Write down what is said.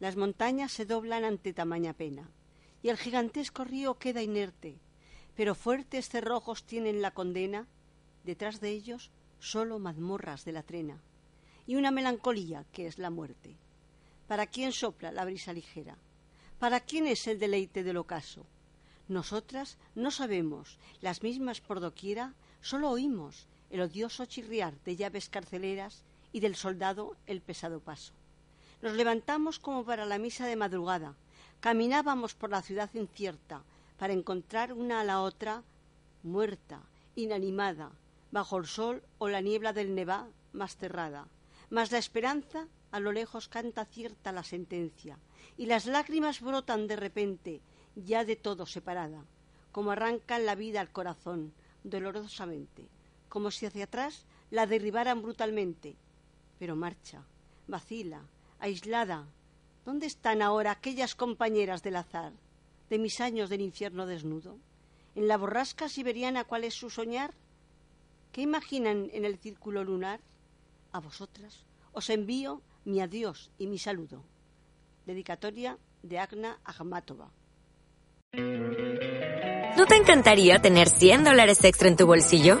Las montañas se doblan ante tamaña pena, y el gigantesco río queda inerte, pero fuertes cerrojos tienen la condena, detrás de ellos solo mazmorras de la trena, y una melancolía que es la muerte. ¿Para quién sopla la brisa ligera? ¿Para quién es el deleite del ocaso? Nosotras no sabemos, las mismas por doquiera, solo oímos el odioso chirriar de llaves carceleras y del soldado el pesado paso. Nos levantamos como para la misa de madrugada. Caminábamos por la ciudad incierta para encontrar una a la otra muerta, inanimada, bajo el sol o la niebla del Nevá más cerrada. Mas la esperanza a lo lejos canta cierta la sentencia, y las lágrimas brotan de repente, ya de todo separada, como arrancan la vida al corazón, dolorosamente, como si hacia atrás la derribaran brutalmente. Pero marcha, vacila, aislada. ¿Dónde están ahora aquellas compañeras del azar, de mis años del infierno desnudo? ¿En la borrasca siberiana cuál es su soñar? ¿Qué imaginan en el círculo lunar? A vosotras os envío mi adiós y mi saludo. Dedicatoria de Agna Akhmatova. ¿No te encantaría tener 100 dólares extra en tu bolsillo?